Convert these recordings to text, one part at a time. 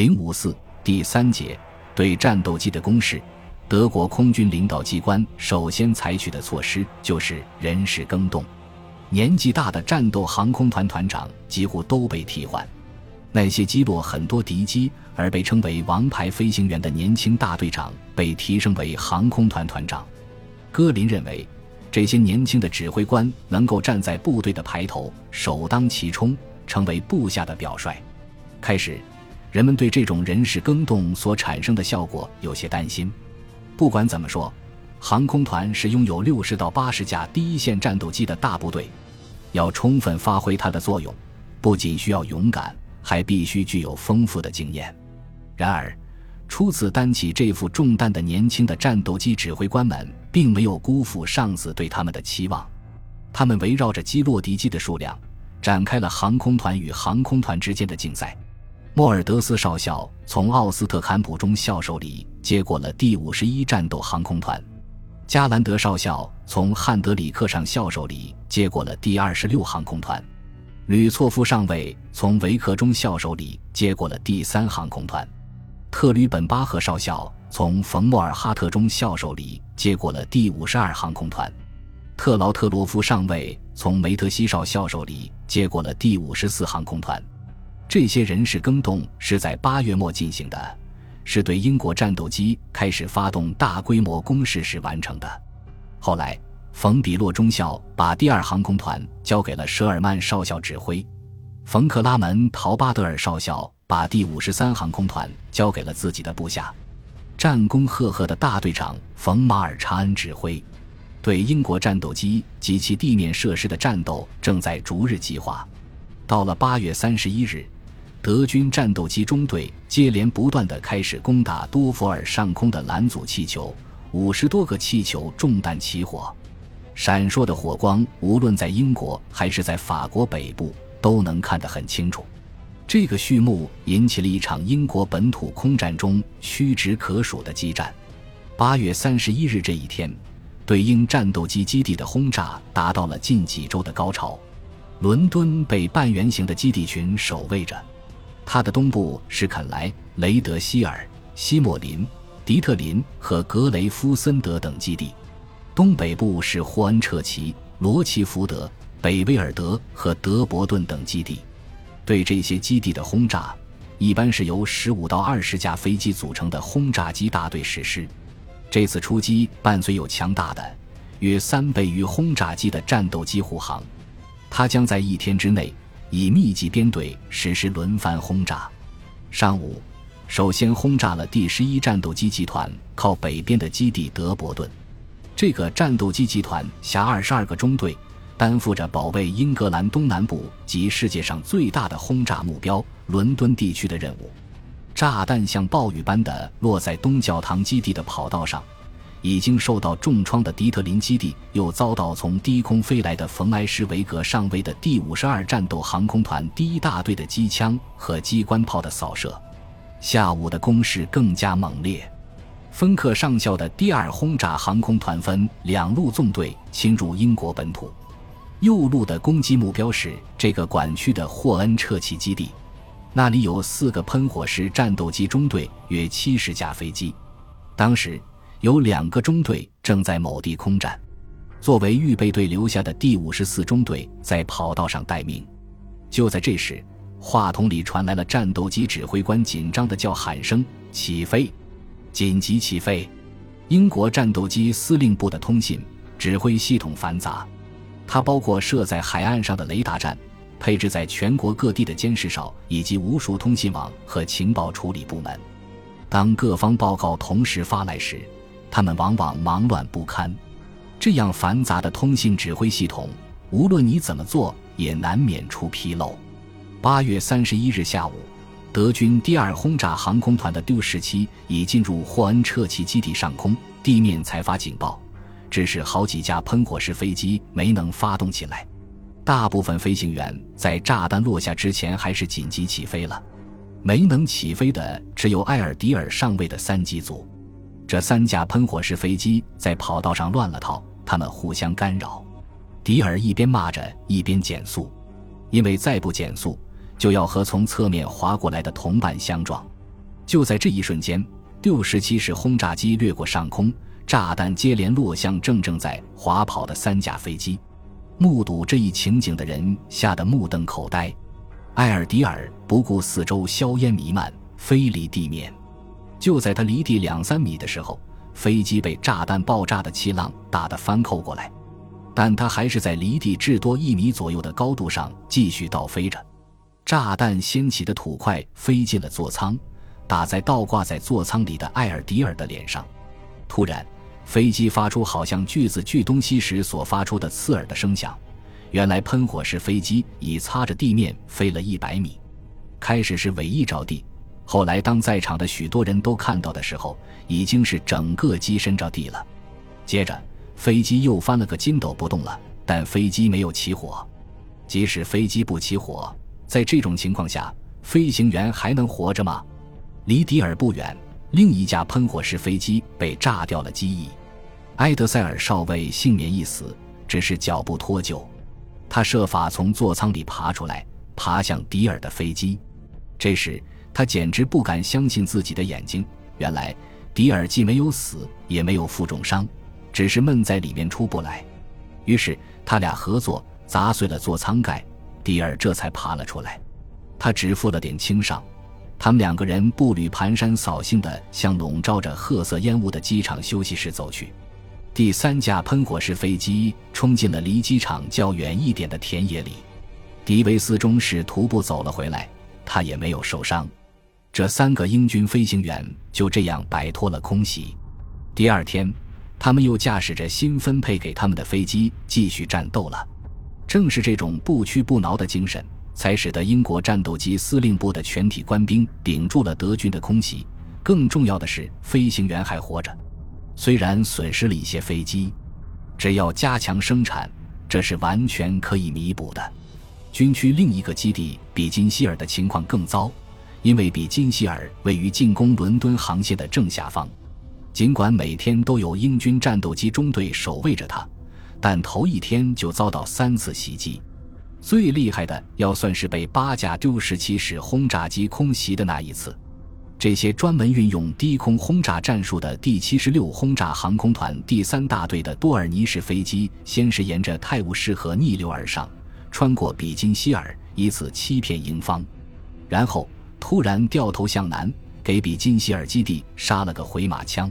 零五四第三节对战斗机的攻势，德国空军领导机关首先采取的措施就是人事更动。年纪大的战斗航空团团长几乎都被替换，那些击落很多敌机而被称为“王牌飞行员”的年轻大队长被提升为航空团团长。戈林认为，这些年轻的指挥官能够站在部队的排头，首当其冲，成为部下的表率。开始。人们对这种人事更动所产生的效果有些担心。不管怎么说，航空团是拥有六十到八十架第一线战斗机的大部队，要充分发挥它的作用，不仅需要勇敢，还必须具有丰富的经验。然而，初次担起这副重担的年轻的战斗机指挥官们，并没有辜负上司对他们的期望。他们围绕着击落敌机的数量，展开了航空团与航空团之间的竞赛。莫尔德斯少校从奥斯特坎普中校手里接过了第五十一战斗航空团，加兰德少校从汉德里克上校手里接过了第二十六航空团，吕措夫上尉从维克中校手里接过了第三航空团，特吕本巴赫少校从冯莫尔哈特中校手里接过了第五十二航空团，特劳特罗夫上尉从梅特西少校手里接过了第五十四航空团。这些人事更动是在八月末进行的，是对英国战斗机开始发动大规模攻势时完成的。后来，冯比洛中校把第二航空团交给了舍尔曼少校指挥，冯克拉门陶巴德尔少校把第五十三航空团交给了自己的部下，战功赫赫的大队长冯马尔查恩指挥。对英国战斗机及其地面设施的战斗正在逐日激化。到了八月三十一日。德军战斗机中队接连不断地开始攻打多佛尔上空的蓝组气球，五十多个气球中弹起火，闪烁的火光，无论在英国还是在法国北部都能看得很清楚。这个序幕引起了一场英国本土空战中屈指可数的激战。八月三十一日这一天，对英战斗机基地的轰炸达到了近几周的高潮，伦敦被半圆形的基地群守卫着。它的东部是肯莱、雷德希尔、西莫林、迪特林和格雷夫森德等基地，东北部是霍恩彻奇、罗奇福德、北威尔德和德伯顿等基地。对这些基地的轰炸，一般是由十五到二十架飞机组成的轰炸机大队实施。这次出击伴随有强大的、约三倍于轰炸机的战斗机护航，它将在一天之内。以密集编队实施轮番轰炸。上午，首先轰炸了第十一战斗机集团靠北边的基地德伯顿。这个战斗机集团辖二十二个中队，担负着保卫英格兰东南部及世界上最大的轰炸目标——伦敦地区的任务。炸弹像暴雨般的落在东教堂基地的跑道上。已经受到重创的迪特林基地，又遭到从低空飞来的冯埃施维格上尉的第五十二战斗航空团第一大队的机枪和机关炮的扫射。下午的攻势更加猛烈，芬克上校的第二轰炸航空团分两路纵队侵入英国本土，右路的攻击目标是这个管区的霍恩彻奇基地，那里有四个喷火式战斗机中队，约七十架飞机。当时。有两个中队正在某地空战，作为预备队留下的第五十四中队在跑道上待命。就在这时，话筒里传来了战斗机指挥官紧张的叫喊声：“起飞！紧急起飞！”英国战斗机司令部的通信指挥系统繁杂，它包括设在海岸上的雷达站、配置在全国各地的监视哨以及无数通信网和情报处理部门。当各方报告同时发来时，他们往往忙乱不堪，这样繁杂的通信指挥系统，无论你怎么做，也难免出纰漏。八月三十一日下午，德军第二轰炸航空团的丢十七已进入霍恩彻奇基地上空，地面才发警报，致使好几架喷火式飞机没能发动起来。大部分飞行员在炸弹落下之前还是紧急起飞了，没能起飞的只有埃尔迪尔上尉的三机组。这三架喷火式飞机在跑道上乱了套，他们互相干扰。迪尔一边骂着，一边减速，因为再不减速，就要和从侧面滑过来的同伴相撞。就在这一瞬间，六十七式轰炸机掠过上空，炸弹接连落向正正在滑跑的三架飞机。目睹这一情景的人吓得目瞪口呆。埃尔迪尔不顾四周硝烟弥漫，飞离地面。就在他离地两三米的时候，飞机被炸弹爆炸的气浪打得翻扣过来，但他还是在离地至多一米左右的高度上继续倒飞着。炸弹掀起的土块飞进了座舱，打在倒挂在座舱里的埃尔迪尔的脸上。突然，飞机发出好像锯子锯东西时所发出的刺耳的声响。原来喷火式飞机已擦着地面飞了一百米，开始是尾翼着地。后来，当在场的许多人都看到的时候，已经是整个机身着地了。接着，飞机又翻了个筋斗不动了，但飞机没有起火。即使飞机不起火，在这种情况下，飞行员还能活着吗？离迪尔不远，另一架喷火式飞机被炸掉了机翼，埃德塞尔少尉幸免一死，只是脚步脱臼。他设法从座舱里爬出来，爬向迪尔的飞机。这时，他简直不敢相信自己的眼睛。原来，迪尔既没有死，也没有负重伤，只是闷在里面出不来。于是，他俩合作砸碎了座舱盖，迪尔这才爬了出来。他只负了点轻伤。他们两个人步履蹒跚、扫兴地向笼罩着褐色烟雾的机场休息室走去。第三架喷火式飞机冲进了离机场较远一点的田野里。迪维斯中士徒步走了回来，他也没有受伤。这三个英军飞行员就这样摆脱了空袭。第二天，他们又驾驶着新分配给他们的飞机继续战斗了。正是这种不屈不挠的精神，才使得英国战斗机司令部的全体官兵顶住了德军的空袭。更重要的是，飞行员还活着。虽然损失了一些飞机，只要加强生产，这是完全可以弥补的。军区另一个基地比金希尔的情况更糟。因为比金希尔位于进攻伦敦航线的正下方，尽管每天都有英军战斗机中队守卫着它，但头一天就遭到三次袭击。最厉害的要算是被八架丢十七式轰炸机空袭的那一次。这些专门运用低空轰炸战术的第七十六轰炸航空团第三大队的多尔尼式飞机，先是沿着泰晤士河逆流而上，穿过比金希尔，以此欺骗英方，然后。突然掉头向南，给比金希尔基地杀了个回马枪，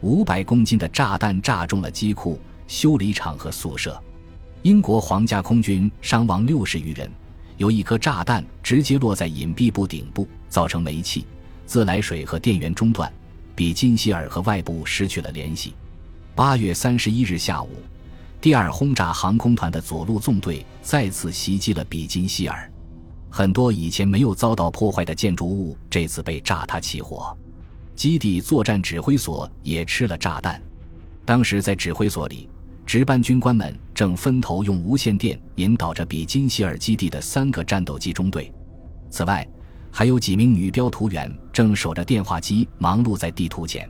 五百公斤的炸弹炸中了机库、修理厂和宿舍。英国皇家空军伤亡六十余人，有一颗炸弹直接落在隐蔽部顶部，造成煤气、自来水和电源中断，比金希尔和外部失去了联系。八月三十一日下午，第二轰炸航空团的左路纵队再次袭击了比金希尔。很多以前没有遭到破坏的建筑物这次被炸塌起火，基地作战指挥所也吃了炸弹。当时在指挥所里，值班军官们正分头用无线电引导着比金希尔基地的三个战斗机中队。此外，还有几名女标图员正守着电话机，忙碌在地图前。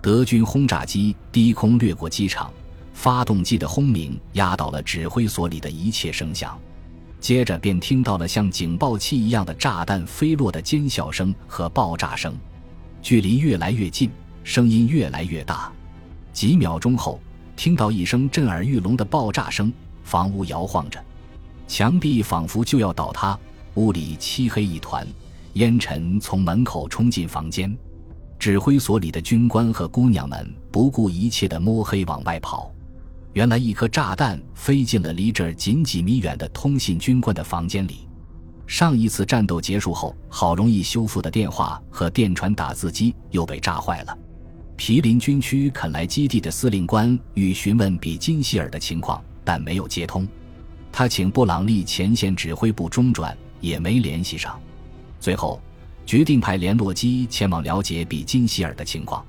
德军轰炸机低空掠过机场，发动机的轰鸣压倒了指挥所里的一切声响。接着便听到了像警报器一样的炸弹飞落的尖笑声和爆炸声，距离越来越近，声音越来越大。几秒钟后，听到一声震耳欲聋的爆炸声，房屋摇晃着，墙壁仿佛就要倒塌，屋里漆黑一团，烟尘从门口冲进房间。指挥所里的军官和姑娘们不顾一切地摸黑往外跑。原来一颗炸弹飞进了离这儿仅几米远的通信军官的房间里。上一次战斗结束后，好容易修复的电话和电传打字机又被炸坏了。毗邻军区肯莱基地的司令官欲询问比金希尔的情况，但没有接通。他请布朗利前线指挥部中转，也没联系上。最后，决定派联络机前往了解比金希尔的情况，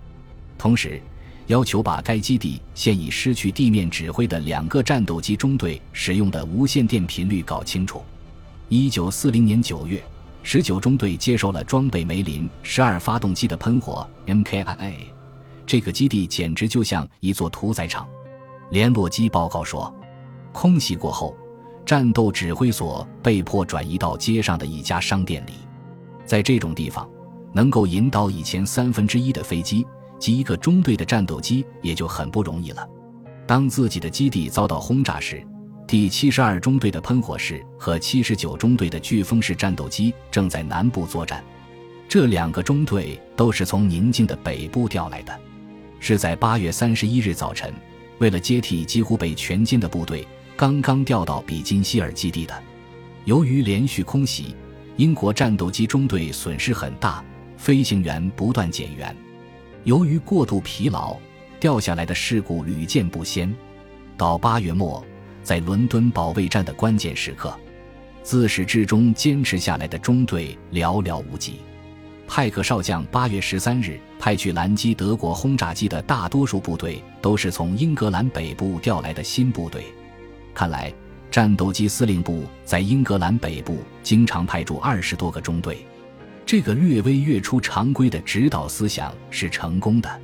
同时。要求把该基地现已失去地面指挥的两个战斗机中队使用的无线电频率搞清楚。一九四零年九月，十九中队接受了装备梅林十二发动机的喷火 （MKIA），这个基地简直就像一座屠宰场。联络机报告说，空袭过后，战斗指挥所被迫转移到街上的一家商店里。在这种地方，能够引导以前三分之一的飞机及一个中队的战斗机也就很不容易了。当自己的基地遭到轰炸时，第七十二中队的喷火式和七十九中队的飓风式战斗机正在南部作战。这两个中队都是从宁静的北部调来的，是在八月三十一日早晨，为了接替几乎被全歼的部队，刚刚调到比金希尔基地的。由于连续空袭，英国战斗机中队损失很大，飞行员不断减员。由于过度疲劳，掉下来的事故屡见不鲜。到八月末。在伦敦保卫战的关键时刻，自始至终坚持下来的中队寥寥无几。派克少将八月十三日派去拦击德国轰炸机的大多数部队，都是从英格兰北部调来的新部队。看来，战斗机司令部在英格兰北部经常派驻二十多个中队。这个略微越出常规的指导思想是成功的。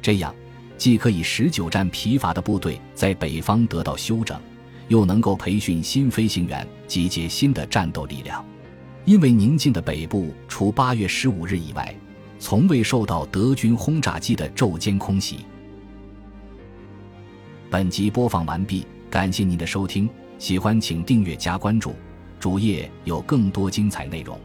这样，既可以使久战疲乏的部队在北方得到休整。又能够培训新飞行员，集结新的战斗力量。因为宁静的北部除八月十五日以外，从未受到德军轰炸机的昼间空袭。本集播放完毕，感谢您的收听，喜欢请订阅加关注，主页有更多精彩内容。